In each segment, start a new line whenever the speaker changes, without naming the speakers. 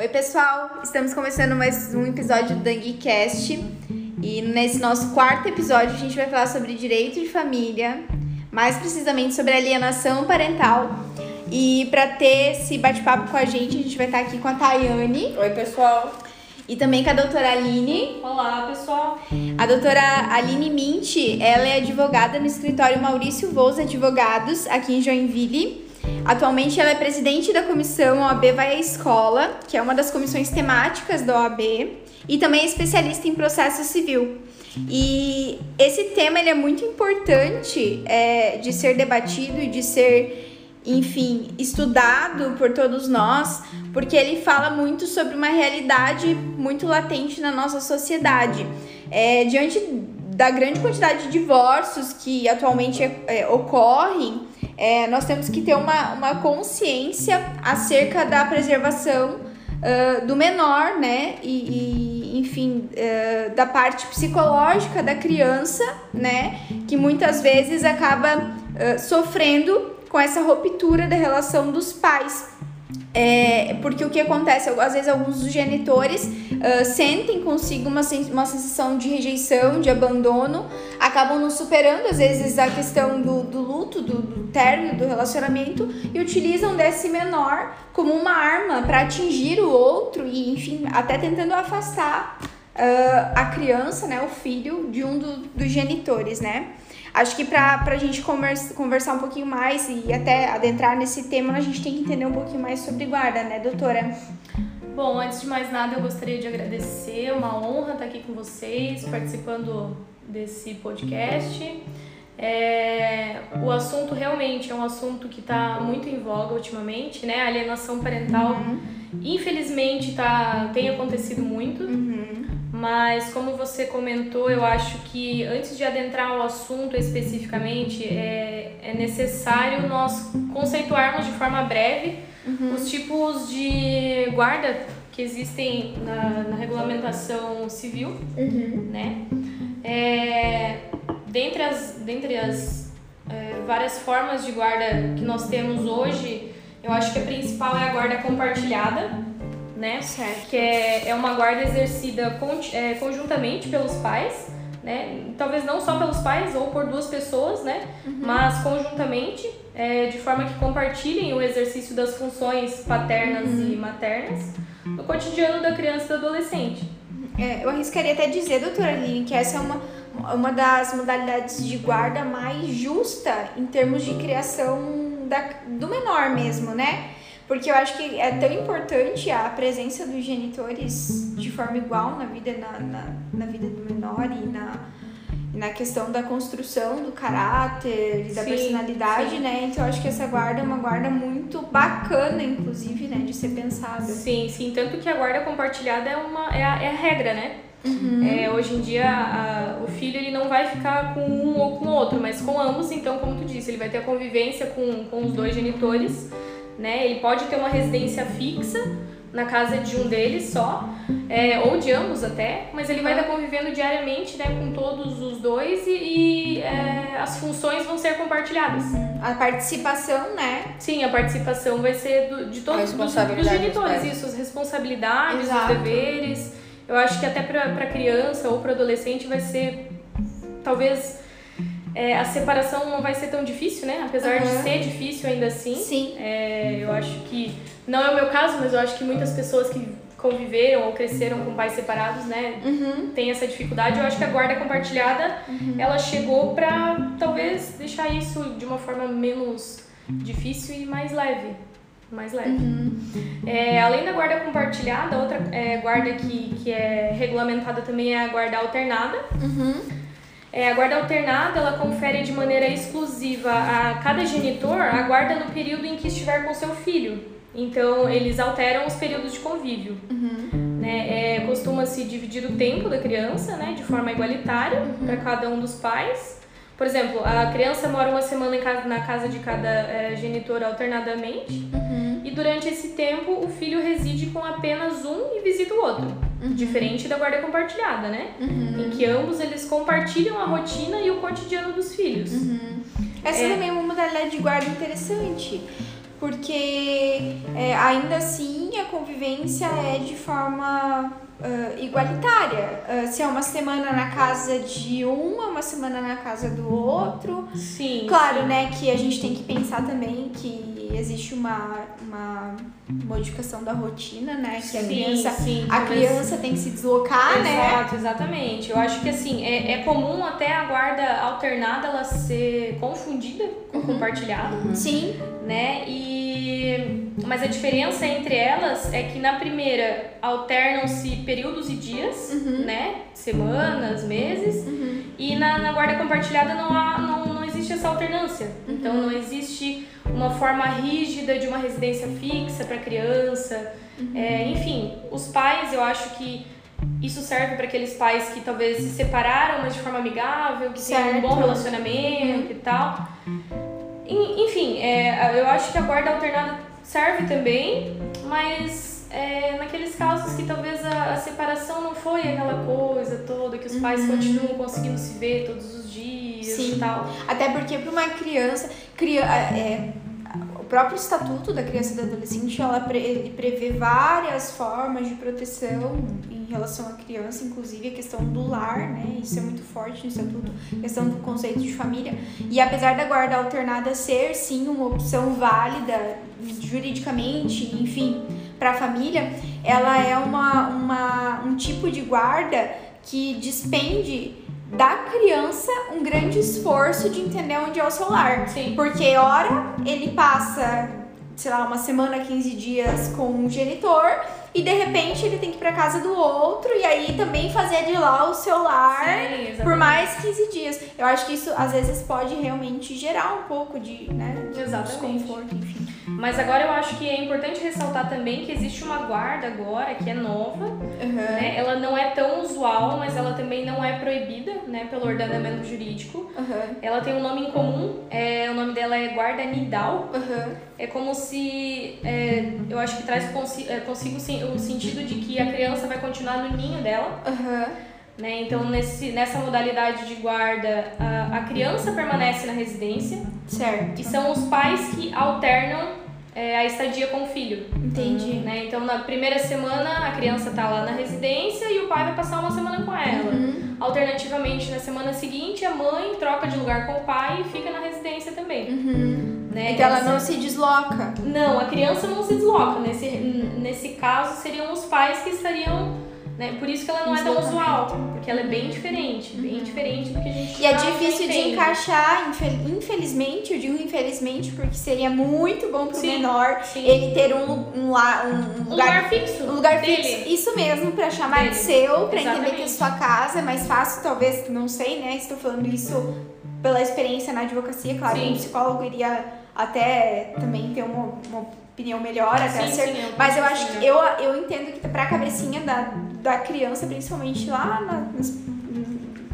Oi, pessoal! Estamos começando mais um episódio do DangueCast. E nesse nosso quarto episódio, a gente vai falar sobre direito de família, mais precisamente sobre alienação parental. E para ter esse bate-papo com a gente, a gente vai estar aqui com a Tayane.
Oi, pessoal!
E também com a doutora Aline.
Olá, pessoal!
A doutora Aline Mint, ela é advogada no escritório Maurício Voz Advogados, aqui em Joinville. Atualmente ela é presidente da comissão OAB Vai à Escola, que é uma das comissões temáticas da OAB, e também é especialista em processo civil. E esse tema ele é muito importante é, de ser debatido e de ser enfim, estudado por todos nós, porque ele fala muito sobre uma realidade muito latente na nossa sociedade. É, diante da grande quantidade de divórcios que atualmente é, ocorrem, é, nós temos que ter uma, uma consciência acerca da preservação uh, do menor, né? E, e enfim, uh, da parte psicológica da criança, né? Que muitas vezes acaba uh, sofrendo com essa ruptura da relação dos pais. É, porque o que acontece, às vezes alguns dos genitores uh, sentem consigo uma, uma sensação de rejeição, de abandono, acabam não superando às vezes a questão do, do luto, do, do término do relacionamento e utilizam desse menor como uma arma para atingir o outro e, enfim, até tentando afastar uh, a criança, né, o filho de um do, dos genitores, né? Acho que para a gente conversa, conversar um pouquinho mais e até adentrar nesse tema, a gente tem que entender um pouquinho mais sobre guarda, né, doutora?
Bom, antes de mais nada, eu gostaria de agradecer, uma honra estar aqui com vocês, participando desse podcast. É, o assunto realmente é um assunto que está muito em voga ultimamente, né? A alienação parental, uhum. infelizmente, tá, tem acontecido muito. Uhum. Mas como você comentou, eu acho que antes de adentrar o assunto especificamente, é, é necessário nós conceituarmos de forma breve uhum. os tipos de guarda que existem na, na regulamentação civil, uhum. né? É, dentre as, dentre as é, várias formas de guarda que nós temos hoje, eu acho que a principal é a guarda compartilhada, né?
Certo.
Que é, é uma guarda exercida con, é, conjuntamente pelos pais, né? Talvez não só pelos pais ou por duas pessoas, né? Uhum. Mas conjuntamente, é, de forma que compartilhem o exercício das funções paternas uhum. e maternas no cotidiano da criança e do adolescente.
É, eu arriscaria até dizer, doutora Aline, que essa é uma, uma das modalidades de guarda mais justa em termos de criação da, do menor mesmo, né? Porque eu acho que é tão importante a presença dos genitores de forma igual na vida, na, na, na vida do menor e na, na questão da construção do caráter e da sim, personalidade, sim. né? Então eu acho que essa guarda é uma guarda muito bacana, inclusive, né? De ser pensada.
Sim, sim. Tanto que a guarda compartilhada é, uma, é, a, é a regra, né? Uhum. É, hoje em dia a, o filho ele não vai ficar com um ou com o outro, mas com ambos, então como tu disse, ele vai ter a convivência com, com os dois genitores né? Ele pode ter uma residência fixa na casa de um deles só, é, ou de ambos até, mas ele vai estar convivendo diariamente né, com todos os dois e, e é, as funções vão ser compartilhadas.
A participação, né?
Sim, a participação vai ser do, de todos os genitores, isso, as responsabilidades, Exato. os deveres. Eu acho que até para criança ou para adolescente vai ser talvez é, a separação não vai ser tão difícil, né? Apesar uhum. de ser difícil ainda assim.
Sim.
É, eu acho que. Não é o meu caso, mas eu acho que muitas pessoas que conviveram ou cresceram com pais separados, né? Uhum. Tem essa dificuldade. Eu acho que a guarda compartilhada, uhum. ela chegou pra talvez deixar isso de uma forma menos difícil e mais leve. Mais leve. Uhum. É, além da guarda compartilhada, outra é, guarda que, que é regulamentada também é a guarda alternada. Uhum é, a guarda alternada ela confere de maneira exclusiva a cada genitor a guarda no período em que estiver com seu filho. Então, eles alteram os períodos de convívio. Uhum. Né? É, Costuma-se dividir o tempo da criança né, de forma igualitária uhum. para cada um dos pais. Por exemplo, a criança mora uma semana casa, na casa de cada é, genitor alternadamente. Uhum. E durante esse tempo, o filho reside com apenas um e visita o outro. Uhum. Diferente da guarda compartilhada, né? Uhum. Em que ambos eles compartilham a rotina e o cotidiano dos filhos.
Uhum. Essa é... também é uma modalidade de guarda interessante. porque é, ainda assim a convivência é de forma uh, igualitária. Uh, se é uma semana na casa de um, é uma semana na casa do outro.
Sim.
Claro,
sim.
né, que a gente tem que pensar também que existe uma, uma modificação da rotina, né? Que a
Sim,
criança,
sim,
a criança tem que se deslocar, né?
Exato, exatamente. Eu acho que assim, é, é comum até a guarda alternada ela ser confundida com
Uhum.
compartilhada,
Sim,
né? E mas a diferença entre elas é que na primeira alternam-se períodos e dias,
Uhum.
né? Semanas, meses. E na, na guarda compartilhada não, há, não existe essa alternância. Então não existe uma forma rígida de uma residência fixa para criança. É, enfim, os pais, eu acho que isso serve para aqueles pais que talvez se separaram, mas de forma amigável, que têm um bom
Certo.
relacionamento e tal. En- Enfim, é, eu acho que a guarda alternada serve também, mas é, naqueles casos que talvez a, a separação não foi aquela coisa toda, que os pais continuam conseguindo se ver todos os dias
Sim.
e tal.
Até porque para uma criança, cria, é, o próprio estatuto da criança e do adolescente, ela ele prevê várias formas de proteção em relação à criança, inclusive a questão do lar, né? Isso é muito forte no estatuto, a questão do conceito de família. E apesar da guarda alternada ser sim uma opção válida juridicamente, enfim, para a família, ela é uma, uma, um tipo de guarda que despende da criança um grande esforço de entender onde é o seu lar.
Sim.
Porque, ora, ele passa, sei lá, uma semana, 15 dias com um genitor e de repente ele tem que ir pra casa do outro e aí também fazer de lá o seu lar
Sim,
por mais 15 dias. Eu acho que isso às vezes pode realmente gerar um pouco de, né, de desconforto, enfim.
Mas agora eu acho que é importante ressaltar também que existe uma guarda agora que é nova, né? Ela não é tão usual, mas ela também não é proibida, né, pelo ordenamento jurídico.
Aham,
Ela tem um nome em comum, é, o nome dela é guarda nidal.
aham,
É como se, é, eu acho que traz é, consigo o sentido de que a criança vai continuar no ninho dela, né? Então nesse, nessa modalidade de guarda, a, a criança permanece na residência
Certo.
e são os pais que alternam é, a estadia com o filho.
Entendi.
Né? Então, na primeira semana, a criança tá lá na residência e o pai vai passar uma semana com ela.
Uhum.
Alternativamente, na semana seguinte, a mãe troca de lugar com o pai e fica na residência também.
Uhum.
Né?
Então ela
Essa-
não se desloca.
Não, a criança não se desloca. Nesse, nesse caso, seriam os pais que estariam. Né? Por isso que ela não é tão usual. Porque ela é bem diferente. Bem diferente do que a gente
E é difícil de encaixar, infel- infelizmente, eu digo infelizmente, porque seria muito bom pro
Sim,
menor
sim.
ele ter um, um, la- um
Um
lugar,
lugar fixo.
um lugar
dele.
fixo. Isso mesmo, pra chamar
Dele.
de seu, pra entender que é sua casa, é mais fácil, talvez, não sei, né? Estou falando isso pela experiência na advocacia, claro,
Sim.
um psicólogo iria até também ter uma, uma opinião melhor, até
Sim,
ser
sim, eu
mas eu acho
assim,
que
né?
eu, eu entendo que pra cabecinha da, da criança, principalmente lá na-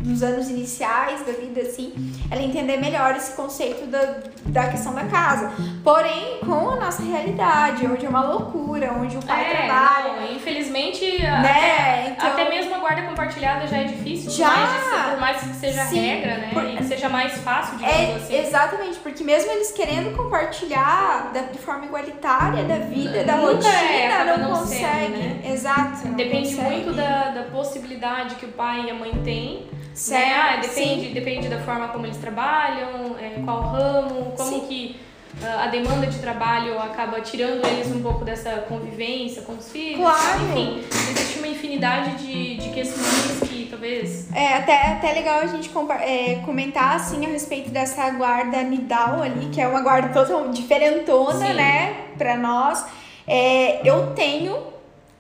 nos, nos anos iniciais da vida, assim, ela entender melhor esse conceito da, da questão da casa. Porém, com a nossa realidade, onde é uma loucura, onde o pai
É,
trabalha,
não, infelizmente,
né?
até,
Então,
até mesmo a guarda compartilhada já é difícil,
Já!
por mais, de- por mais que seja
Sim,
regra, né?
por-
E seja mais fácil, digamos
É,
assim.
exatamente, porque mesmo eles querendo compartilhar da, de forma igualitária da vida, da
Nunca
rotina,
é,
não,
não
consegue.
sendo,
Exato.
Depende
consegue.
muito da, da possibilidade que o pai e a mãe têm.
Certo,
né? Depende,
sim.
depende da forma como eles trabalham, é, qual ramo, como
Sim.
que ah, a demanda de trabalho acaba tirando eles um pouco dessa convivência com os filhos.
Claro.
Enfim, existe uma infinidade de, de questões que talvez
É até, até legal a gente é, comentar assim a respeito dessa guarda Nidal ali, que é uma guarda totalmente diferentona,
Sim.
né, pra nós. É, eu tenho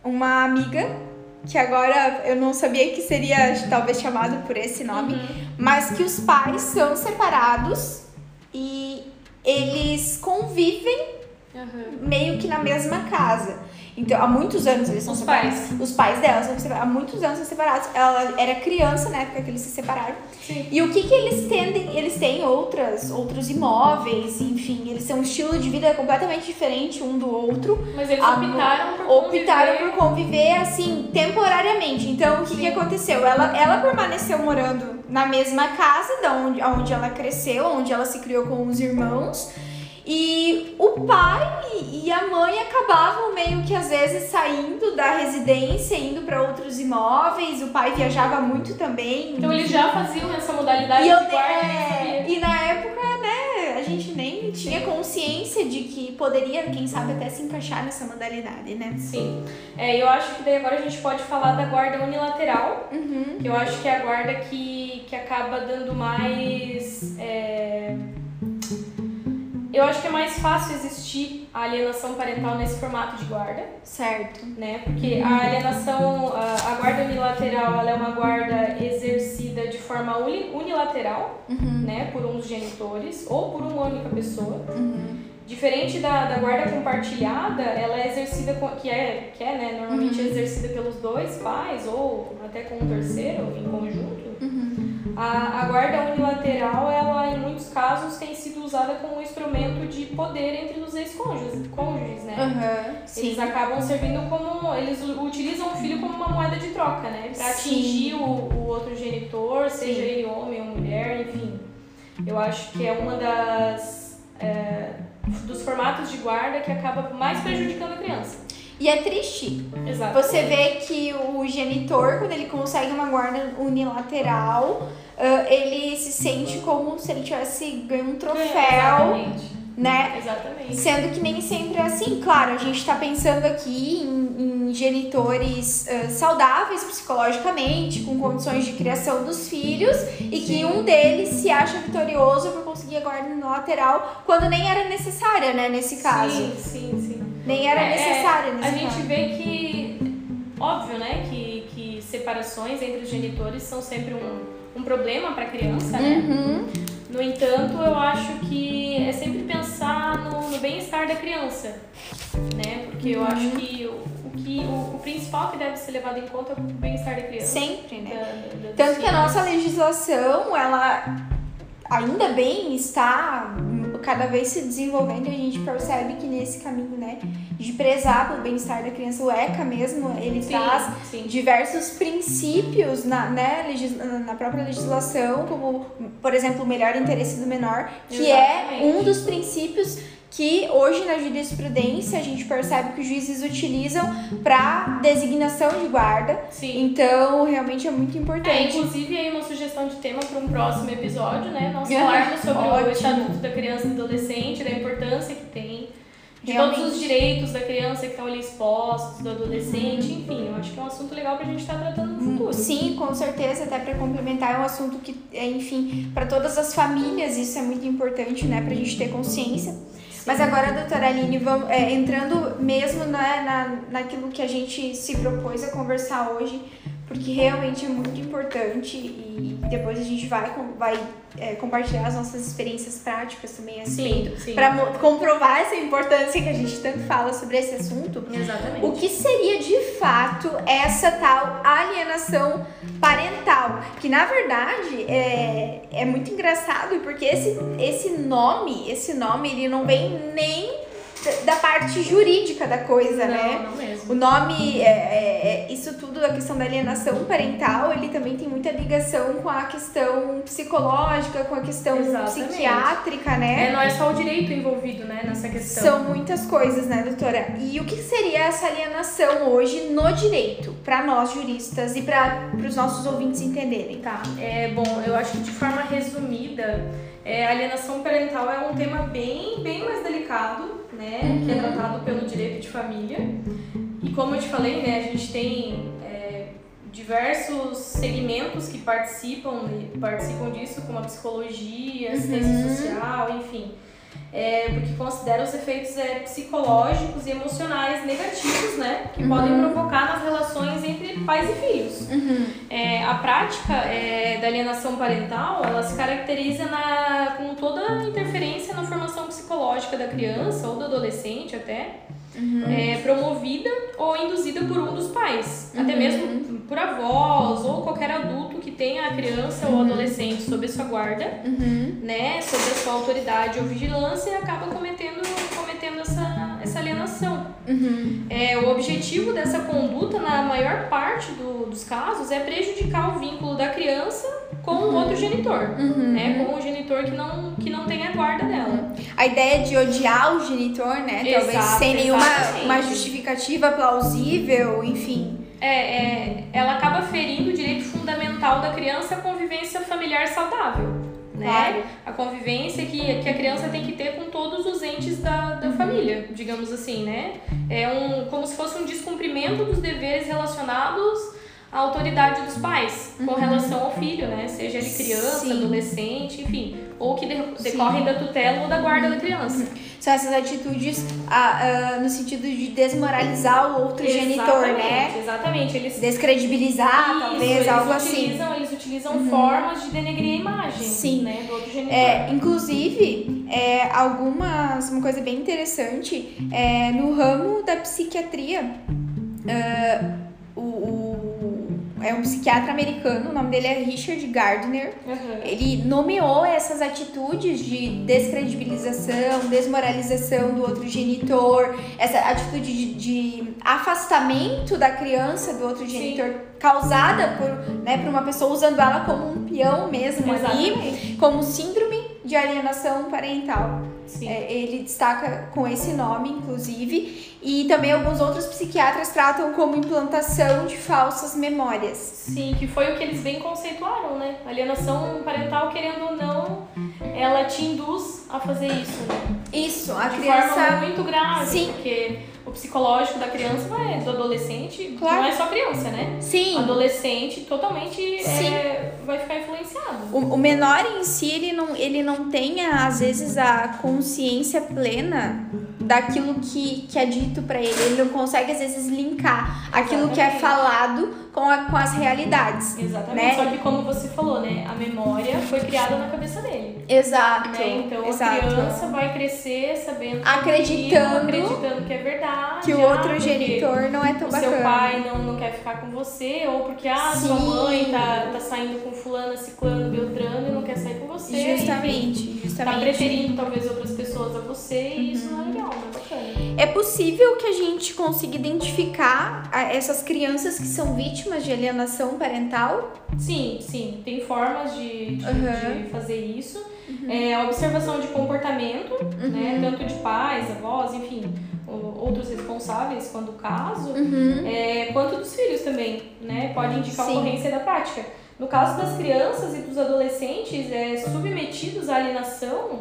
uma amiga que agora eu não sabia que seria talvez chamado por esse nome,
Uhum.
mas que os pais são separados e eles convivem
Uhum.
meio que na mesma casa. Então, há muitos anos eles são
Os
separados.
pais.
Os pais dela são separados. Há muitos anos são separados. Ela era criança na época que eles se separaram.
Sim.
E o que que eles tendem? Eles têm outras, outros imóveis, enfim, eles têm um estilo de vida completamente diferente um do outro.
Mas eles
A-
optaram por
Optaram
conviver.
por conviver assim, temporariamente. Então, o que, que aconteceu? Ela, ela permaneceu morando na mesma casa da onde, onde ela cresceu, onde ela se criou com os irmãos. E o pai e a mãe acabavam meio que às vezes saindo da residência, indo para outros imóveis. O pai viajava muito também.
Então eles já faziam essa modalidade
e
de guarda.
é, e na época, né, a gente nem tinha consciência de que poderia, quem sabe, até se encaixar nessa modalidade, né?
Sim. É, eu acho que daí agora a gente pode falar da guarda unilateral,
Uhum.
que eu acho que é a guarda que, que acaba dando mais. é, Eu acho que é mais fácil existir a alienação parental nesse formato de guarda,
Certo.
né? Porque a alienação, a, a guarda unilateral, ela é uma guarda exercida de forma uni- unilateral,
Uhum.
né? Por um dos genitores ou por uma única pessoa.
Uhum.
Diferente da, da guarda compartilhada, ela é exercida, com, que é, que é né, normalmente
Uhum.
exercida pelos dois pais ou até com um terceiro em conjunto. A, a guarda unilateral, ela em muitos casos tem sido usada como um instrumento de poder entre os ex-cônjuges, cônjuges, né?
Uhum. Sim.
Eles acabam servindo como. Eles utilizam o filho como uma moeda de troca, né? Pra
Sim.
atingir o, o outro genitor, seja
Sim.
ele homem ou mulher, enfim. Eu acho que é uma das. é, dos formatos de guarda que acaba mais prejudicando a criança.
E é triste.
Exato.
Você vê que o genitor, quando ele consegue uma guarda unilateral, ah, ele se sente como se ele tivesse ganho um troféu,
Exatamente.
né?
Exatamente.
Sendo que nem sempre é assim. Claro, a gente tá pensando aqui em, em genitores ah, saudáveis psicologicamente, com condições de criação dos filhos, e que um deles se acha vitorioso por conseguir a guarda unilateral, quando nem era necessária, né, nesse caso.
Sim, sim, sim.
Nem era
É,
necessária
A
nesse
gente
caso.
vê que, óbvio, né, que, que separações entre os genitores são sempre um, um problema para a criança, né?
Uhum.
No entanto, eu acho que é sempre pensar no, no bem-estar da criança, né? Porque eu acho que o, o que o, o principal que deve ser levado em conta é o bem-estar da criança.
Sempre, né?
Da- da-
Tanto que a nossa legislação, ela ainda bem está cada vez se desenvolvendo e a gente percebe que nesse caminho, né, de prezar pelo bem-estar da criança, o ECA mesmo, ele
Sim,
traz
sim.
diversos princípios na, né, na própria legislação, como, por exemplo, o melhor interesse do menor, que é
Exatamente.
um dos princípios que hoje na jurisprudência a gente percebe que os juízes utilizam para designação de guarda.
Sim.
Então, realmente é muito
É,
importante.
inclusive aí uma sugestão de tema para um próximo episódio, né? Nós falarmos sobre o
ótimo.
Estatuto da Criança e do Adolescente, da importância que tem, de
Realmente.
todos os direitos da criança que estão ali expostos, do adolescente, enfim, eu acho que é um assunto legal pra gente estar tratando no futuro.
Sim, com certeza, até para complementar, é um assunto que, é, enfim, para todas as famílias isso é muito importante, né, pra gente ter consciência. Mas agora, doutora Aline, vamos, é, entrando mesmo né, na, naquilo que a gente se propôs a conversar hoje, porque realmente é muito importante e depois a gente vai, vai é, compartilhar as nossas experiências práticas também a respeito,
sim.
para comprovar essa importância que a gente tanto fala sobre esse assunto.
Exatamente.
O que seria de fato essa tal alienação parental? Que na verdade é, é muito engraçado porque esse, esse nome, esse nome, ele não vem nem da- parte jurídica da coisa,
não,
né?
não mesmo.
O nome, é, é- é- isso tudo, a questão da alienação parental, ele também tem muita ligação com a questão psicológica, com a questão
Exatamente.
psiquiátrica,
É,
né?
não é só o direito envolvido, né, nessa questão.
São muitas coisas, né, doutora? E o que seria essa alienação hoje no direito, para nós juristas e para os nossos ouvintes entenderem?
Tá, é bom, eu acho que de forma resumida, é, a alienação parental é um tema bem, bem mais delicado, né? Que é tratado pelo direito de família. E como eu te falei, né, a gente tem é, diversos segmentos que participam, participam disso, como a psicologia, assistência social, enfim. É, porque considera os efeitos é, psicológicos e emocionais negativos, né? Que podem provocar nas relações entre pais e filhos. É, a prática é, da alienação parental, ela se caracteriza na, com toda interferência na formação psicológica da criança ou do adolescente até, é, promovida ou induzida por um dos pais, até mesmo por avós ou qualquer adulto que tenha a criança ou adolescente sob a sua guarda, né, sob a sua autoridade ou vigilância e acaba cometendo, cometendo essa, essa alienação. É, o objetivo dessa conduta, na maior parte do- dos casos, é prejudicar o vínculo da criança com o outro genitor, né? Com o genitor que não, que não tem a guarda dela.
a ideia de odiar o genitor, né? Talvez
Exato,
sem nenhuma
exatamente.
justificativa plausível, enfim.
É, é, ela acaba ferindo o direito fundamental da criança à convivência familiar saudável. Né?
Claro.
A convivência que, que a criança tem que ter com todos os entes da, da família, digamos assim, né? É um, como se fosse um descumprimento dos deveres relacionados à autoridade dos pais com relação ao filho, né? Seja ele criança,
Sim.
adolescente, enfim, ou que de- decorrem da tutela ou da guarda da criança.
São essas atitudes ah, ah, no sentido de desmoralizar o outro genitor, né?
Exatamente, Exatamente, eles
Descredibilizar,
Isso,
talvez,
eles
algo assim.
utilizam, Eles utilizam formas de denegrir a imagem
Sim.
né, do outro genitor.
É, inclusive, é, algumas. Uma coisa bem interessante, é, no ramo da psiquiatria, ah, o, o- é um psiquiatra americano, o nome dele é Richard Gardner.
Aham.
Ele nomeou essas atitudes de descredibilização, desmoralização do outro genitor, essa atitude de, de afastamento da criança do outro
Sim.
genitor causada por, né, por uma pessoa usando ela como um peão mesmo ali,
Exatamente.
como síndrome de alienação parental. É, ele destaca com esse nome, inclusive, e também alguns outros psiquiatras tratam como implantação de falsas memórias.
Sim, que foi o que eles bem conceituaram, né? Alienação parental, querendo ou não, ela te induz a fazer isso, né?
Isso, a
De
criança.
forma muito grave,
Sim.
porque o psicológico da criança vai, do adolescente,
Claro.
não é só criança, né?
Sim.
Adolescente totalmente
Sim.
é, vai ficar influenciado.
O, o menor em si, ele não, ele não tem, às vezes, a consciência plena daquilo que, que é dito pra ele. Ele não consegue, às vezes, linkar aquilo que é
Exatamente.
falado com, a, com as realidades.
Exatamente.
Né?
Só que como você falou, né? A memória foi criada na cabeça dele.
Exato.
Né? Então
exato.
a criança vai crescer sabendo que
Acreditando
aquilo, acreditando que é verdade.
Que o
ah,
outro
porque
genitor não é tão bacana.
seu pai não, não quer ficar com você, ou porque ah, sua mãe tá, tá saindo com fulana, ciclano, beltrano e não quer sair com você. enfim.
Justamente,
Tá
justamente.
preferindo talvez outras pessoas a você e isso não é legal, não é bacana.
É possível que a gente consiga identificar a- essas crianças que são vítimas de alienação parental?
Sim, sim, tem formas de, de,
Uhum.
de fazer isso. É, a observação de comportamento, né, tanto de pais, avós, enfim, outros responsáveis, quando o caso, é, quanto dos filhos também, né, pode indicar a ocorrência da prática. No caso das crianças e dos adolescentes é, submetidos à alienação,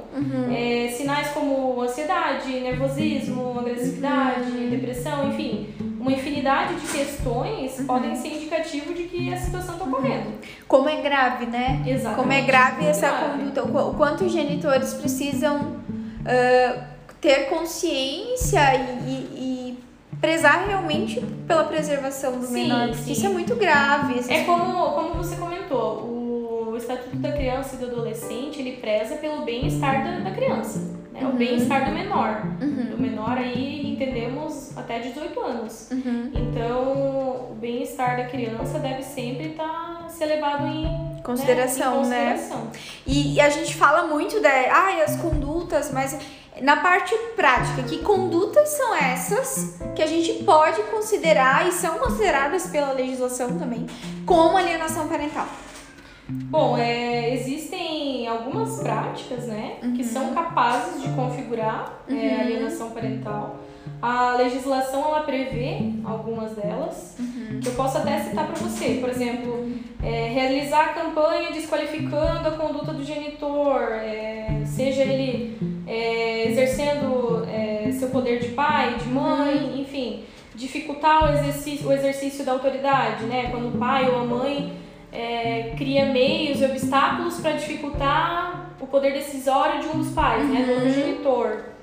é, sinais como ansiedade, nervosismo, agressividade, depressão, enfim, uma infinidade de questões podem ser indicativo de que a situação está ocorrendo.
Como é grave, né?
Exatamente.
Como é grave
Muito
essa
grave.
conduta, o qu- o quanto os genitores precisam ah, ter consciência e, e- e prezar realmente pela preservação do
Sim,
menor, porque
sim.
isso é muito grave.
É como, como você comentou, o Estatuto da Criança e do Adolescente, ele preza pelo bem-estar da, da criança, né? O bem-estar do menor. Do menor aí entendemos até 18 anos.
Uhum.
Então, o bem-estar da criança deve sempre estar ser levado em
Consideração,
né?
né?
Consideração.
E, e a gente fala muito da, ai, as condutas, mas na parte prática, que condutas são essas que a gente pode considerar e são consideradas pela legislação também como alienação parental?
Bom, é, existem algumas práticas, né, que
Uhum.
são capazes de configurar é, alienação parental. A legislação ela prevê algumas delas,
Uhum.
que eu posso até citar para você. Por exemplo, é, realizar a campanha desqualificando a conduta do genitor, é, seja ele é, exercendo é, seu poder de pai, de mãe,
Uhum.
enfim, dificultar o exercício, o exercício da autoridade, né? Quando o pai ou a mãe é, cria meios e obstáculos para dificultar o poder decisório de um dos pais, né, do outro genitor.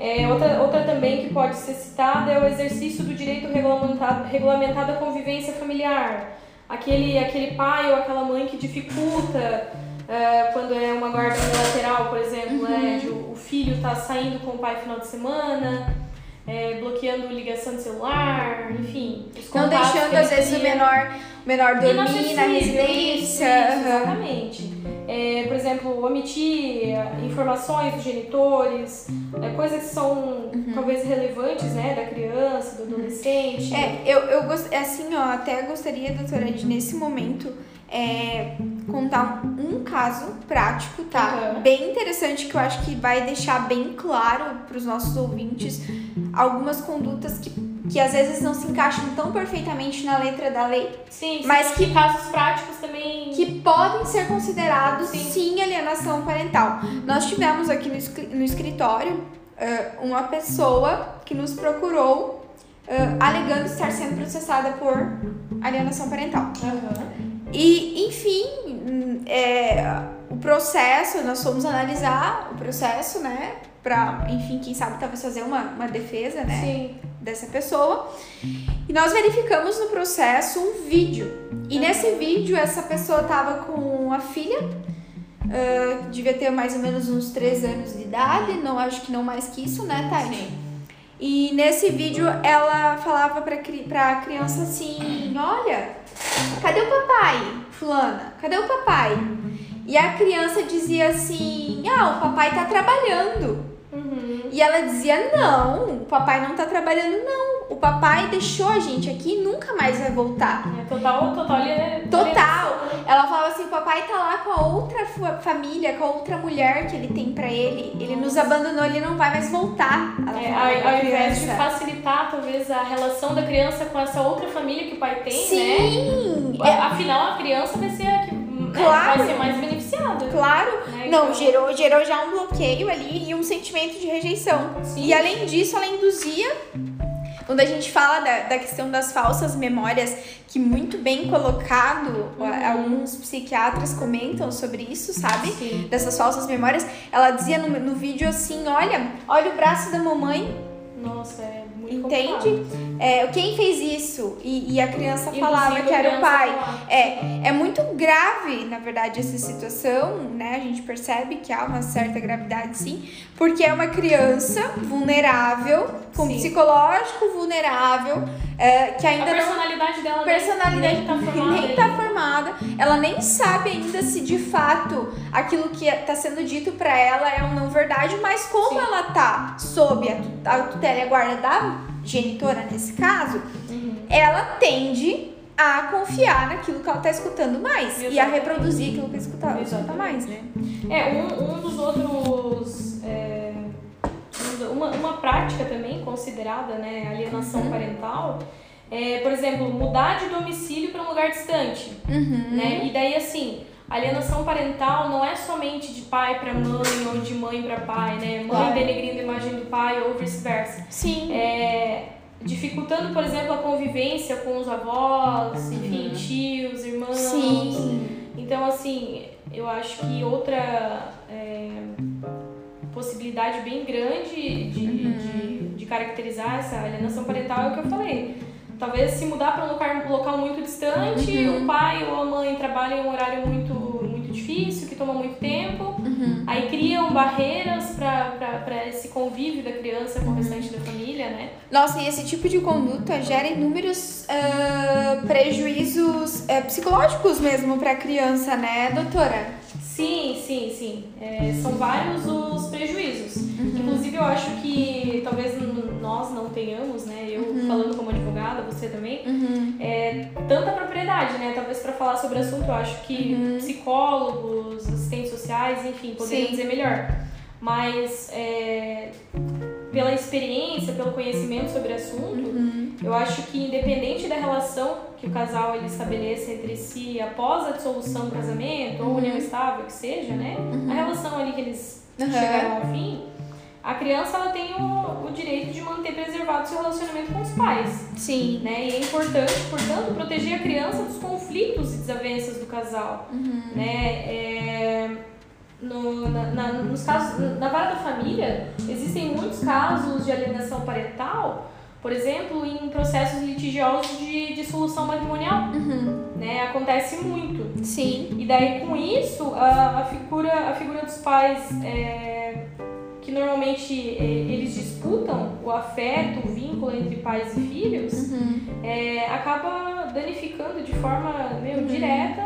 É, outra, outra também que pode ser citada é o exercício do direito regulamentado, regulamentado à convivência familiar. Aquele, aquele pai ou aquela mãe que dificulta é, quando é uma guarda unilateral, por exemplo, né, de o filho tá saindo com o pai no final de semana, é, bloqueando ligação de celular, enfim.
Não deixando, às vezes, o menor, o menor dormir na residência.
isso, exatamente. É, por exemplo, omitir eh, informações dos genitores, é, coisas que são
Uhum.
talvez relevantes, né, da criança, do adolescente.
É, eu, eu gost... assim, ó, até gostaria, doutora, de nesse momento é, contar um caso prático, tá?
Uhum.
Bem interessante que eu acho que vai deixar bem claro para os nossos ouvintes algumas condutas que, que às vezes não se encaixam tão perfeitamente na letra da lei,
Sim,
Mas
sim,
que-
que casos práticos também.
que podem ser considerados sim,
Sim.
alienação parental. Nós tivemos aqui no, no escritório eh, uma pessoa que nos procurou eh, alegando estar sendo processada por alienação parental.
Aham.
E, enfim, é, o processo, nós fomos analisar o processo, né? Pra, enfim, quem sabe talvez fazer uma, uma defesa, né?
Sim.
Dessa pessoa. E nós verificamos no processo um vídeo. E nesse vídeo, essa pessoa tava com a filha, ah, devia ter mais ou menos uns 3 anos de idade, não acho que não mais que isso, né, Tati?
Sim.
E nesse vídeo ela falava pra, cri- pra criança assim: Olha, cadê o papai, Fulana? Cadê o papai? E a criança dizia assim: Ah, o papai tá trabalhando. E ela dizia: Não, o papai não tá trabalhando, não. O papai deixou a gente aqui e nunca mais vai voltar.
É total, total. ali-
Total. Ela falava assim: o papai tá lá com a outra fa- família, com a outra mulher que ele tem pra ele. Ele nos abandonou, ele não vai mais voltar.
É, ao, ao invés de facilitar, talvez, a relação da criança com essa outra família que o pai tem,
Sim,
né?
é
Afinal, a criança vai ser a que né,
Claro.
vai ser mais beneficiada.
Claro.
né?
Não,
Então,
gerou, gerou já um bloqueio ali e um sentimento de rejeição.
Sim.
E além disso, ela induzia. Quando a gente fala da, da questão das falsas memórias, que muito bem colocado,
Uhum.
alguns psiquiatras comentam sobre isso, sabe?
Sim.
Dessas falsas memórias. Ela dizia no, no vídeo assim: olha, olha o braço da mamãe,
Nossa, é
entende? É, quem fez isso? E, e a criança falava
Induzindo
que
a
era o
a
pai.
falar.
É, é muito grave, na verdade, essa situação, né? A gente percebe que há uma certa gravidade, sim, porque é uma criança vulnerável, com
Sim.
psicológico vulnerável, é, que
A
ainda não.
personalidade dela
Personalidade
nem, nem tá formada.
nem tá ela nem sabe ainda se de fato aquilo que tá sendo dito pra ela é ou não verdade, mas como
Sim.
ela tá sob a a tutela e a guarda da genitora nesse caso,
Uhum.
ela tende a confiar naquilo que ela tá escutando mais e a
Exatamente.
reproduzir aquilo que escuta, escuta
Exatamente.
mais, né?
É, um, um dos outros. é, um- uma, uma prática também considerada, né, alienação
Uhum.
parental, é, por exemplo, mudar de domicílio para um lugar distante.
Uhum.
Né? E daí, assim, alienação parental não é somente de pai para mãe ou de mãe para pai, né? Mãe
Claro.
denegrindo a imagem do pai ou vice-versa.
Sim.
É, dificultando, por exemplo, a convivência com os avós, enfim, tios, irmãos.
Sim.
Então, assim, eu acho que outra é, possibilidade bem grande de, de, de caracterizar essa alienação parental é o que eu falei. Talvez se mudar para um local, um local muito distante,
Uhum.
o pai ou a mãe trabalham em um horário muito, muito difícil, que toma muito tempo,
Uhum.
aí criam barreiras para esse convívio da criança com o restante da família, né?
Nossa, e esse tipo de conduta gera inúmeros ah, prejuízos eh, psicológicos mesmo pra criança, né, doutora?
Sim, sim, sim. É, são vários os prejuízos. Inclusive, eu acho que talvez n- nós não tenhamos, né? Eu falando como advogada, você também,
Uhum.
é, tanta propriedade, né? Talvez para falar sobre o assunto, eu acho que psicólogos, assistentes sociais, enfim, poderiam
Sim.
dizer melhor. Mas é, pela experiência, pelo conhecimento sobre o assunto,
Uhum.
eu acho que independente da relação que o casal ele estabeleça entre si após a dissolução do casamento ou união estável que seja, né? A relação ali que eles
Uhum.
chegaram ao fim, a criança ela tem o, o direito de manter preservado seu relacionamento com os pais,
Sim.
né? E é importante, portanto, proteger a criança dos conflitos e desavenças do casal, né? É, no, na, na- nos casos, na vara da família, existem muitos casos de alienação parental, por exemplo, em processos litigiosos de dissolução matrimonial,
Uhum.
né? Acontece muito.
Sim.
E daí, com isso, a, a, figura, a figura dos pais, é, que normalmente é, eles disputam o afeto, o vínculo entre pais e filhos,
Uhum.
é, acaba danificando de forma meio direta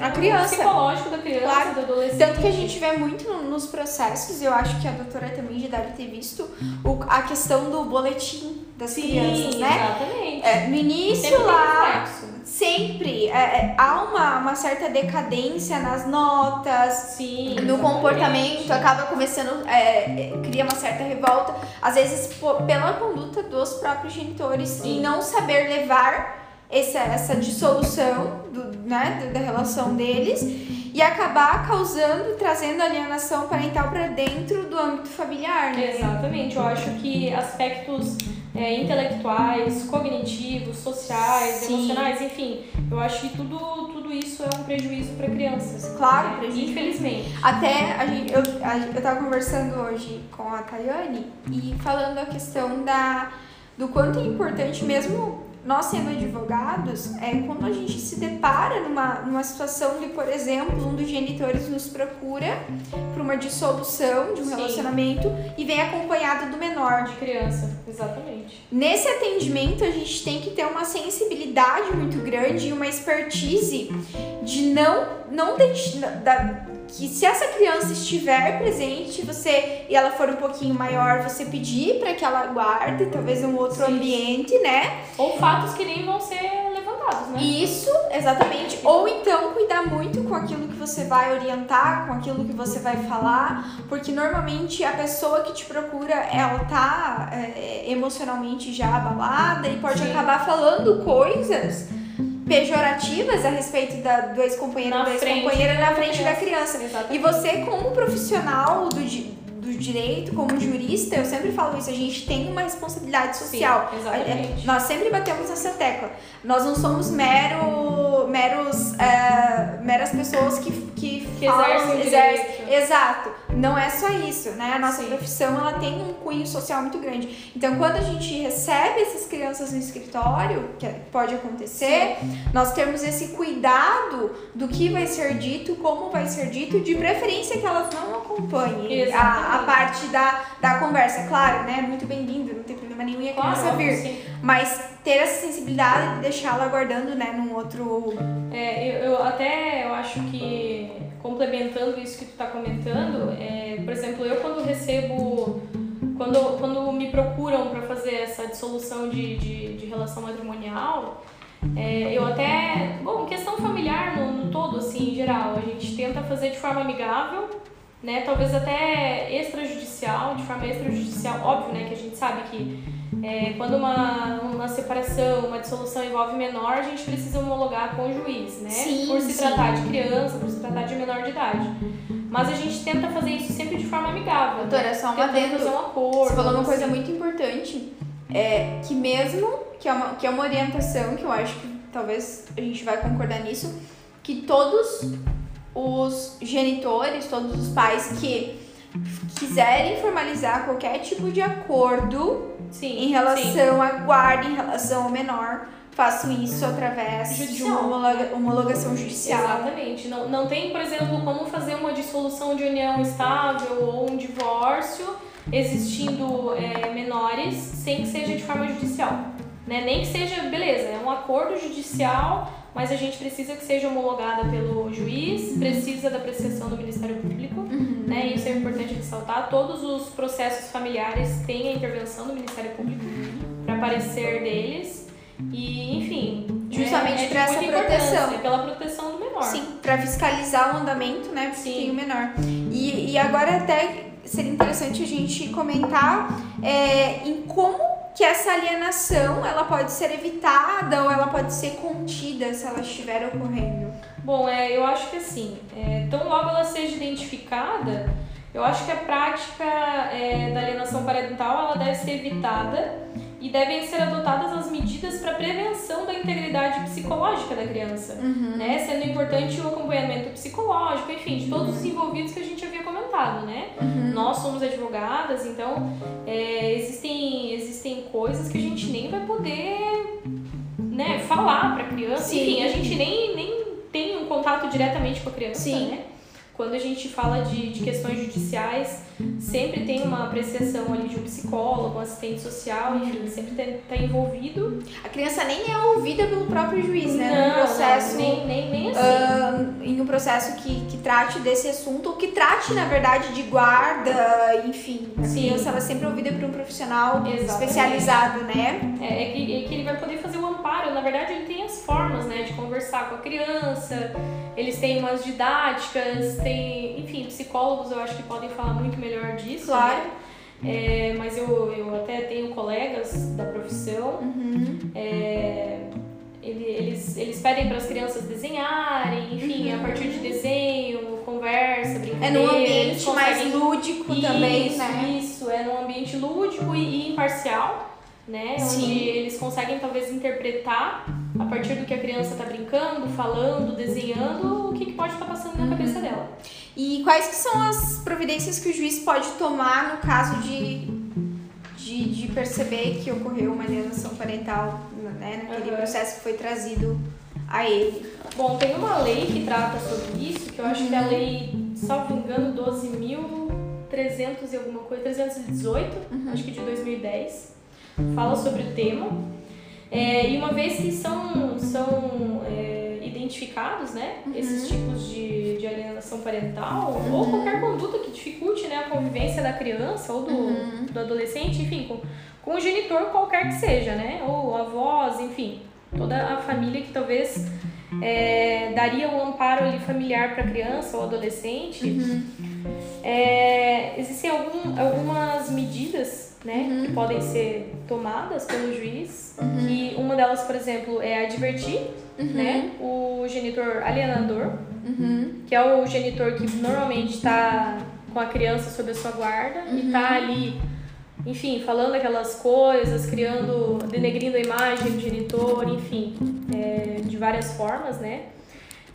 a criança.
psicológico da criança,
Claro.
do adolescente.
Tanto que a gente vê muito no- nos processos, eu acho que a doutora também já deve ter visto, o- a questão do boletim das
Sim,
crianças, né?
exatamente.
É, no início lá,
reflexo.
Sempre é, é, há uma, uma certa decadência nas notas,
Sim.
no comportamento, acaba começando, é, é, cria uma certa revolta, às vezes pela conduta dos próprios genitores
Sim.
em não saber levar essa, essa dissolução do, né, da- da relação deles e acabar causando, trazendo alienação parental para dentro do âmbito familiar, né?
Exatamente, eu acho que aspectos é, intelectuais, cognitivos, sociais,
Sim.
emocionais, enfim, eu acho que tudo, tudo isso é um prejuízo para crianças.
Claro,
né?
prejuízo.
Infelizmente.
Até a gente, eu, a, eu tava conversando hoje com a Tayane e falando a questão da, do quanto é importante mesmo nós sendo advogados, é quando a gente se depara numa, numa situação de, por exemplo, um dos genitores nos procura por uma dissolução de um
Sim.
relacionamento e vem acompanhado do menor.
De criança, exatamente.
Nesse atendimento, a gente tem que ter uma sensibilidade muito grande e uma expertise de não, não deixar. Da, que se essa criança estiver presente, você e ela for um pouquinho maior, você pedir para que ela guarde, talvez um outro
Sim.
ambiente, né?
Ou fatos que nem vão ser levantados, né?
Isso, exatamente. Ou então cuidar muito com aquilo que você vai orientar, com aquilo que você vai falar, porque normalmente a pessoa que te procura, ela tá é, emocionalmente já abalada e pode
Sim.
acabar falando coisas pejorativas a respeito da, do ex-companheiro ou da ex-companheira na frente da
criança. Exatamente.
E você, como profissional do, do direito, como jurista, eu sempre falo isso, a gente tem uma responsabilidade social.
Sim, exatamente.
Nós sempre batemos nessa tecla. Nós não somos mero, meros, é, meras pessoas que, que,
Que
falam,
exercem.
Exato. Não é só isso, né? A nossa
Sim.
profissão ela tem um cunho social muito grande. Então, quando a gente recebe essas crianças no escritório, que pode acontecer, nós temos esse cuidado do que vai ser dito, como vai ser dito, de preferência que elas não acompanhem a, a parte da, da conversa. Claro, né? Muito bem-vindo, não tem problema nenhum em a
Claro,
criança
óbvio,
vir.
sim.
Mas ter essa sensibilidade de deixá-la aguardando, né, num outro.
É, eu, eu até eu acho que complementando isso que tu tá comentando, é, por exemplo, eu quando recebo quando, quando me procuram para fazer essa dissolução de, de, de relação matrimonial, é, eu até, bom, questão familiar no, no todo, assim, em geral, a gente tenta fazer de forma amigável, né, talvez até extrajudicial, de forma extrajudicial, óbvio, né, que a gente sabe que é, quando uma, uma separação, uma dissolução envolve menor, a gente precisa homologar com o juiz, né?
Sim,
por se
sim.
tratar de criança, por se tratar de menor de idade. Mas a gente tenta fazer isso sempre de forma amigável.
Doutora,
né?
só um
Tentando
adendo.
fazer um acordo.
Você falou uma coisa
assim.
muito importante, é que mesmo que é, uma, que é uma orientação que eu acho que talvez a gente vai concordar nisso, que todos os genitores, todos os pais que quiserem formalizar qualquer tipo de acordo
Sim,
em
sim.
relação à guarda, em relação ao menor, façam isso através de
Judicial.
uma homologa- homologação judicial.
Exatamente. Não, não tem, por exemplo, como fazer uma dissolução de união estável ou um divórcio existindo é, menores sem que seja de forma judicial. Né? Nem que seja, beleza, é um acordo judicial, mas a gente precisa que seja homologada pelo juiz, precisa da apreciação do Ministério Público, né? Isso é importante ressaltar. Todos os processos familiares têm a intervenção do Ministério Público para parecer deles. E, enfim,
Justamente
é, é
pra essa proteção.
pela proteção do menor.
Sim, para fiscalizar o andamento, né? Porque
Sim.
tem o menor. E, e agora até seria interessante a gente comentar é, em como que essa alienação ela pode ser evitada ou ela pode ser contida se ela estiver ocorrendo.
Bom, é, eu acho que assim, é, tão logo ela seja identificada, eu acho que a prática é, da alienação parental ela deve ser evitada e devem ser adotadas as medidas para prevenção da integridade psicológica da criança, né? Sendo importante o acompanhamento psicológico, enfim, de todos os envolvidos que a gente havia comentado, né? Nós somos advogadas, então é, existem, existem coisas que a gente nem vai poder né, falar para criança.
Sim.
Enfim, a gente nem, nem tem um contato diretamente com a criança,
Sim.
né? Quando a gente fala de, de questões judiciais, sempre tem uma apreciação ali de um psicólogo, um assistente social, enfim, sempre está envolvido.
A criança nem é ouvida pelo próprio juiz, né?
Não,
no processo,
não, nem, nem, nem assim.
Uh, em um processo que, que trate desse assunto, ou que trate, na verdade, de guarda, enfim. A
Sim.
criança ela é sempre ouvida por um profissional
Exatamente.
especializado, né?
É, é que, é que ele vai poder fazer o verdade, ele tem as formas, né, de conversar com a criança. Eles têm umas didáticas, tem, enfim, psicólogos eu acho que podem falar muito melhor disso.
Claro.
né? É, mas eu, eu até tenho colegas da profissão.
Uhum.
é, ele- eles, eles pedem para as crianças desenharem, enfim, a partir de desenho, conversa,
É
brincadeira.
num
eles
ambiente mais lúdico
isso,
também, né?
Isso, é num ambiente lúdico e, e imparcial, né?
Sim.
Onde eles conseguem talvez interpretar a partir do que a criança está brincando, falando, desenhando, o que, que pode estar passando
Uhum.
na cabeça dela.
E quais que são as providências que o juiz pode tomar no caso de, de, de perceber que ocorreu uma alienação parental, né? Naquele
Aham.
processo que foi trazido a ele.
Bom, tem uma lei que trata sobre isso, que eu acho que é a lei, salvo engano, 12.300 e alguma coisa, 318, acho que de 2010, fala sobre o tema. É, e uma vez que são, são é, identificados né, esses tipos de, de alienação parental, ou qualquer conduta que dificulte né, a convivência da criança ou do, do adolescente, enfim, com, com o genitor qualquer que seja, né? Ou avós, enfim, toda a família que talvez é, daria um amparo ali familiar para a criança ou adolescente. É, existem algum, algumas medidas né, que podem ser tomadas pelo juiz. E uma delas, por exemplo, é advertir né, o genitor alienador, que é o genitor que normalmente está com a criança sob a sua guarda e está ali, enfim, falando aquelas coisas, criando, denegrindo a imagem do genitor, enfim, é, de várias formas, né?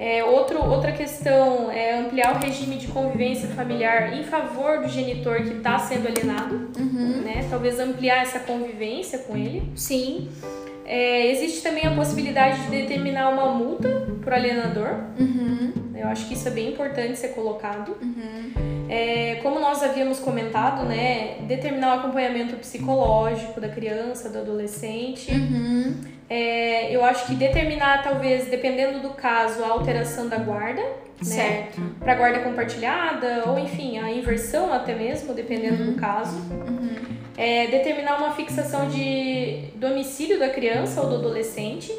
É, outro, outra questão é ampliar o regime de convivência familiar em favor do genitor que está sendo alienado, né? Talvez ampliar essa convivência com ele.
Sim.
É, existe também a possibilidade de determinar uma multa para o alienador. Eu acho que isso é bem importante ser colocado. É, como nós havíamos comentado, né, determinar o acompanhamento psicológico da criança, do adolescente. É, eu acho que determinar, talvez, dependendo do caso, a alteração da guarda, né,
Certo.
para guarda compartilhada, ou enfim, a inversão até mesmo, dependendo do caso. É, determinar uma fixação de domicílio da criança ou do adolescente.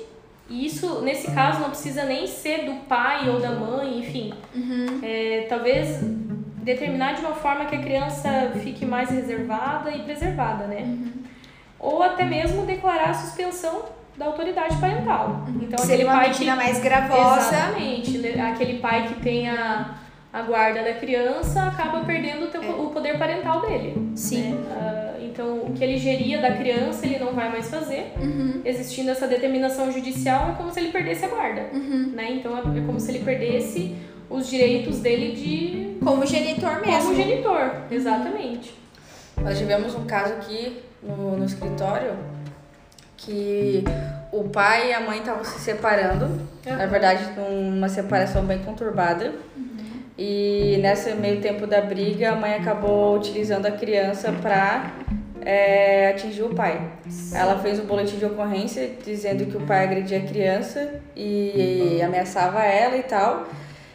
E isso, nesse caso, não precisa nem ser do pai ou da mãe, enfim. É, talvez determinar de uma forma que a criança fique mais reservada e preservada, né? Ou até mesmo declarar a suspensão da autoridade parental. Então,
Seria
aquele
uma
pai
medida
que...
mais gravosa.
Exatamente. Le- Aquele pai que tem a, a guarda da criança acaba perdendo o, teu- o poder parental dele.
Sim.
né? Ah, então, o que ele geria da criança, ele não vai mais fazer. Existindo essa determinação judicial, é como se ele perdesse a guarda. Né? Então, é é como se ele perdesse os direitos dele de
Como genitor mesmo.
como genitor. Exatamente.
Nós tivemos um caso aqui no, no escritório que o pai e a mãe estavam se separando, na verdade, numa separação bem conturbada. E nesse meio tempo da briga, a mãe acabou utilizando a criança para atingir o pai. Ela fez um boletim de ocorrência dizendo que o pai agredia a criança e ameaçava ela e tal.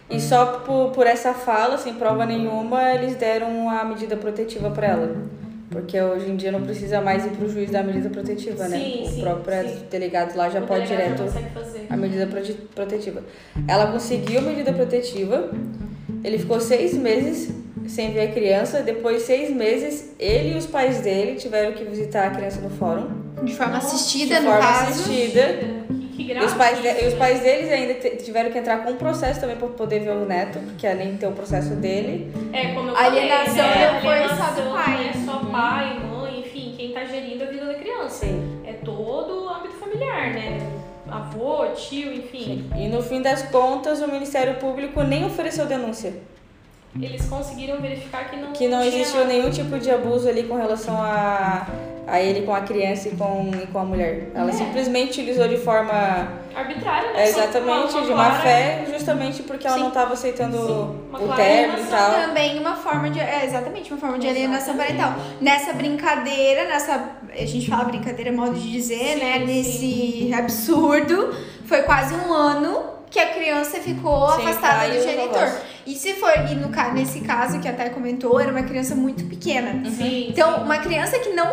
E só por, por essa fala, sem prova nenhuma, eles deram a medida protetiva para ela. Porque hoje em dia não precisa mais ir pro juiz dar a medida protetiva, né?
Sim,
o
sim,
próprio
sim.
delegado lá já
O
pode direto
consegue fazer.
a medida prote- protetiva. Ela conseguiu a medida protetiva, ele ficou seis meses sem ver a criança, depois de seis meses, ele e os pais dele tiveram que visitar a criança no fórum,
De forma assistida,
de
no
forma
caso.
assistida.
Que,
E
grave
os, pais de- os
né?
pais deles ainda tiveram que entrar com um processo também para poder ver o neto, porque além de ter o processo dele,
É, como eu
A alienação
falei, né?
não foi
Alienação
só do pai.
Não é só pai, mãe, enfim, quem tá gerindo a vida da criança.
Sim.
É todo o âmbito familiar, né? Avô, tio, enfim.
e no fim das contas, o Ministério Público nem ofereceu denúncia.
Eles conseguiram verificar que não
Que não
tinha
existiu
nada.
nenhum tipo de abuso ali com relação a, a ele com a criança e com, e com a mulher. Ela
É.
simplesmente utilizou de forma
arbitrária, né?
é, exatamente
uma- uma
de má fé, justamente porque ela
Sim.
não estava aceitando o término e
alienação
tal.
Também uma forma de. É, exatamente, uma forma de alienação parental. Nessa brincadeira, nessa. A gente fala brincadeira, modo de dizer,
Sim,
né?
sim.
Nesse absurdo, foi quase um ano que a criança ficou
Sem
afastada do genitor. E se for, e no, nesse caso que até comentou, era uma criança muito pequena.
Sim,
Então, uma criança que não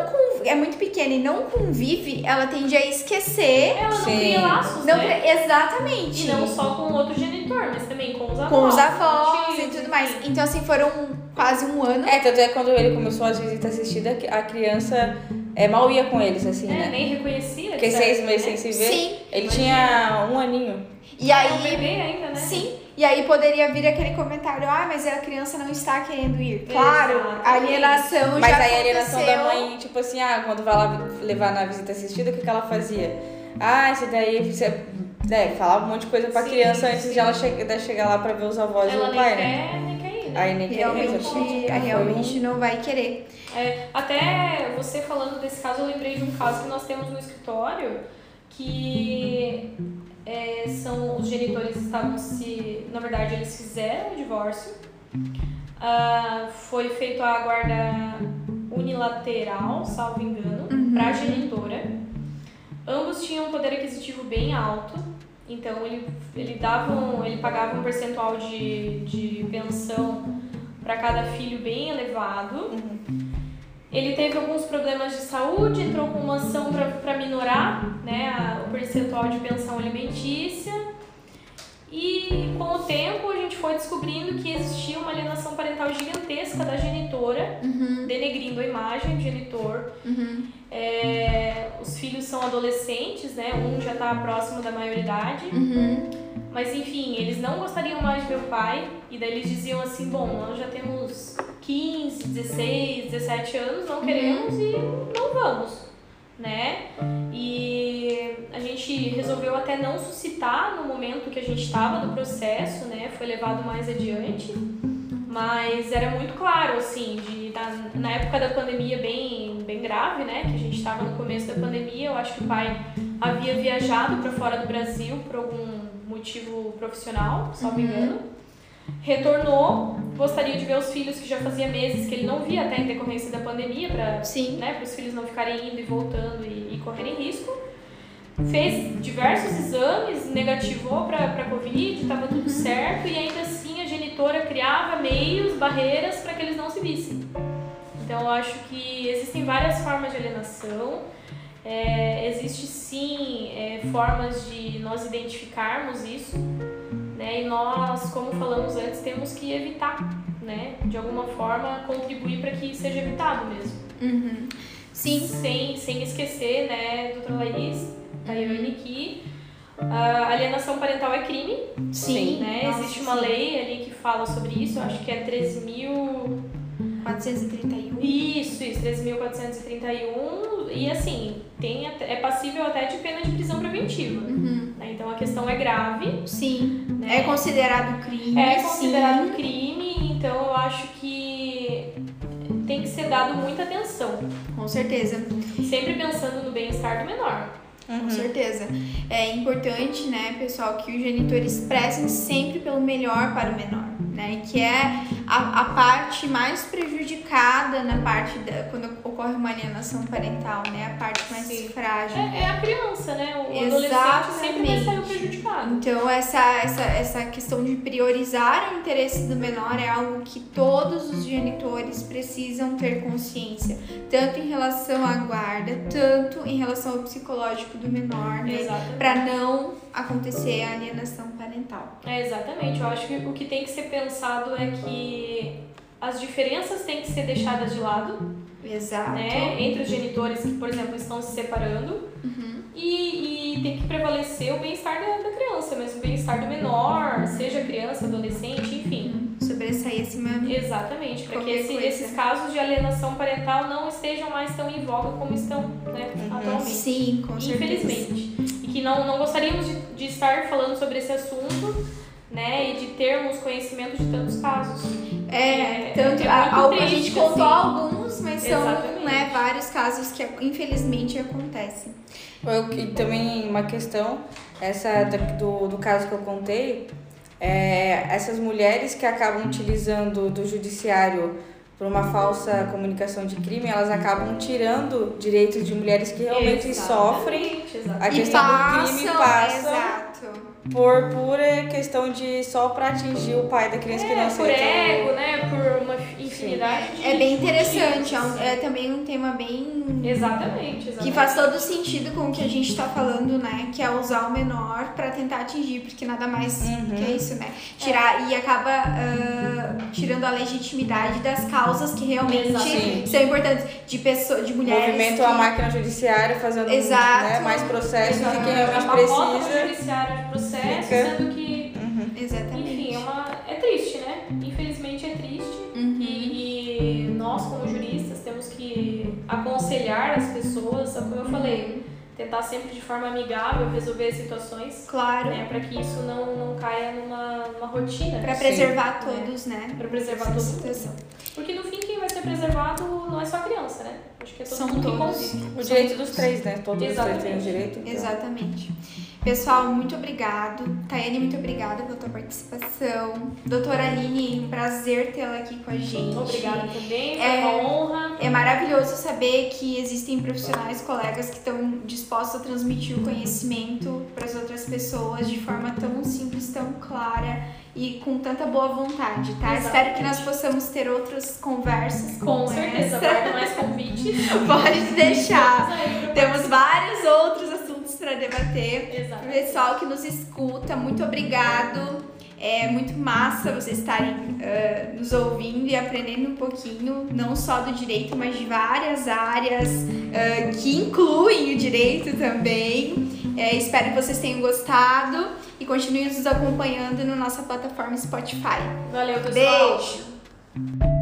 é muito pequena e não convive, ela tende a esquecer.
ela não
Sim.
cria laços,
Não,
né?
exatamente.
E não só com o outro genitor, mas também com os avós.
com os avós e tudo mais. Então, assim, foram quase um ano.
É, tanto é que quando ele começou as visitas assistidas, a criança é, mal ia com eles, assim,
É,
né?
nem reconhecia.
Porque
de
seis meses
né?
sem se ver.
Sim.
Ele tinha um aninho.
E
É um
aí,
bebê ainda, né?
sim, e aí poderia vir aquele comentário, ah, mas a criança não está querendo ir. Claro, a
Exatamente.
alienação
Mas
já
aí a alienação da mãe, tipo assim, ah, quando vai lá levar na visita assistida, o que, que ela fazia? Ah, esse daí você né, falava um monte de coisa pra
Sim,
criança antes
sim.
de ela che chegar lá pra ver os avós
Ela
e o pai,
quer,
né? Aí nem
Realmente.
Foi um-
realmente não vai querer.
É, até você falando desse caso, eu lembrei de um caso que nós temos no escritório que é, são os genitores estavam se. Na verdade, eles fizeram o divórcio. Ah, foi feito a guarda unilateral, salvo engano, para a genitora. Ambos tinham um poder aquisitivo bem alto, então ele, ele, dava um, ele pagava um percentual de, de pensão para cada filho bem elevado. Ele teve alguns problemas de saúde, entrou com uma ação para minorar né, a- o percentual de pensão alimentícia. E com o tempo a gente foi descobrindo que existia uma alienação parental gigantesca da genitora, denegrindo a imagem do genitor. É, os filhos são adolescentes, né? Um já está próximo da maioridade. Mas enfim, eles não gostariam mais de o pai. E daí eles diziam assim: bom, nós já temos 15, 16, 17 anos, não queremos e não vamos, né? E a gente resolveu até não suscitar no momento que a gente estava no processo, né? Foi levado mais adiante. Mas era muito claro, assim, de, na, na época da pandemia bem, bem grave, né? Que a gente estava no começo da pandemia, eu acho que o pai havia viajado para fora do Brasil por algum motivo profissional, não me engano. Retornou, gostaria de ver os filhos que já fazia meses que ele não via até em decorrência da pandemia, para
Sim.
né, os filhos não ficarem indo e voltando e, e correrem risco. Fez diversos exames, negativou para Covid, estava tudo certo, e ainda assim a genitora criava meios, barreiras para que eles não se vissem. Então eu acho que existem várias formas de alienação. É, existe sim é, formas de nós identificarmos isso, né? E nós, como falamos antes, temos que evitar, né? De alguma forma contribuir para que seja evitado mesmo.
Uhum. Sim.
Sem, sem esquecer, né, doutora Laís, Tayane, que a alienação parental é crime,
Sim.
né?
Nossa,
Existe uma
sim.
lei ali que fala sobre isso, eu acho que é 13.000
431.
Isso, isso, 13.431. E assim, tem, é passível até de pena de prisão preventiva.
Uhum.
Então a questão é grave.
Sim.
Né?
É considerado crime.
É considerado
sim.
crime, então eu acho que tem que ser dado muita atenção.
Com certeza.
Sempre pensando no bem-estar do menor.
Com certeza. É importante, né, pessoal, que os genitores prezem sempre pelo melhor para o menor, né? Que é a, a parte mais prejudicada na parte da quando ocorre uma alienação parental, né? A parte mais
Sim.
frágil.
É, é a criança, né? O adolescente sempre vai sair
Exatamente.
prejudicado.
Então, essa, essa, essa questão de priorizar o interesse do menor é algo que todos os genitores precisam ter consciência, tanto em relação à guarda, tanto em relação ao psicológico do menor, né?
Exatamente.
Para não acontecer a alienação parental.
É, exatamente. Eu acho que o que tem que ser pensado é que as diferenças têm que ser deixadas de lado,
Exato.
né? Entre os genitores que, por exemplo, estão se separando.
Uhum.
E, e tem que prevalecer o bem-estar da, da criança, mas o bem-estar do menor, seja criança, adolescente, enfim.
Sobressair acima.
Exatamente, para que esse- esses casos de alienação parental não estejam mais tão em voga como estão né, atualmente.
Sim, com certeza.
Infelizmente. E que não, não gostaríamos de, de estar falando sobre esse assunto, né? E de termos conhecimento de tantos casos.
É,
É,
tanto
é
a,
muito
a- a gente contou
assim.
alguns, mas são
Exatamente.
né, vários casos que infelizmente acontecem.
Eu, e também uma questão, essa do, do caso que eu contei, é, essas mulheres que acabam utilizando do judiciário por uma falsa comunicação de crime, elas acabam tirando direitos de mulheres que realmente
Exatamente,
sofrem a
E
questão do crime
passam,
passa
Exato.
Por pura questão de só para atingir o pai da criança que não
É, por
aceita.
ego, né? Por uma infinidade de
É bem interessante, é, um- é também um tema bem
Exatamente, exatamente.
que faz todo sentido com o que a gente tá falando, né? Que é usar o menor pra tentar atingir, porque nada mais
Uhum.
que é isso, né? Tirar e acaba ah, tirando a legitimidade das causas que realmente são importantes de pessoas, de mulheres.
Movimento
que-
a máquina judiciária fazendo
Exato.
né, mais processos e quem
É
realmente
cota
precisa.
judiciária de processo,
fica-
sendo que,
Exatamente.
enfim, é, uma, é triste, né? Infelizmente é triste.
Uhum.
E, e nós, como juristas, temos que aconselhar as pessoas, como eu falei, tentar sempre de forma amigável resolver as situações,
Claro.
né? Para que isso não, não caia numa, numa rotina.
Sim.
preservar todos, né?
Pra preservar
Essa
todo
situação.
Porque no fim quem vai ser preservado não é só a criança, né? Acho que é todo
São
mundo
todos.
que convive.
O direito dos três, né? Todos os três têm o
Exatamente.
direito. então.
Exatamente. Pessoal, muito obrigado. Tayane, muito obrigada pela tua participação. Doutora Aline, um prazer tê-la aqui com a gente.
Obrigada também,
É-
uma honra.
É maravilhoso saber que existem profissionais, colegas que estão dispostos a transmitir o conhecimento para as outras pessoas de forma tão simples, tão clara e com tanta boa vontade, tá?
Exatamente.
Espero que nós possamos ter outras conversas
Com
como
certeza,
essa.
mais convites.
Pode deixar. Temos vários outros assuntos para debater.
Exato.
Pessoal que nos escuta, muito obrigado. É muito massa vocês estarem ah, nos ouvindo e aprendendo um pouquinho, não só do direito, mas de várias áreas ah, que incluem o direito também. É, espero que vocês tenham gostado e continuem nos acompanhando na nossa plataforma Spotify.
Valeu, pessoal.
Beijo!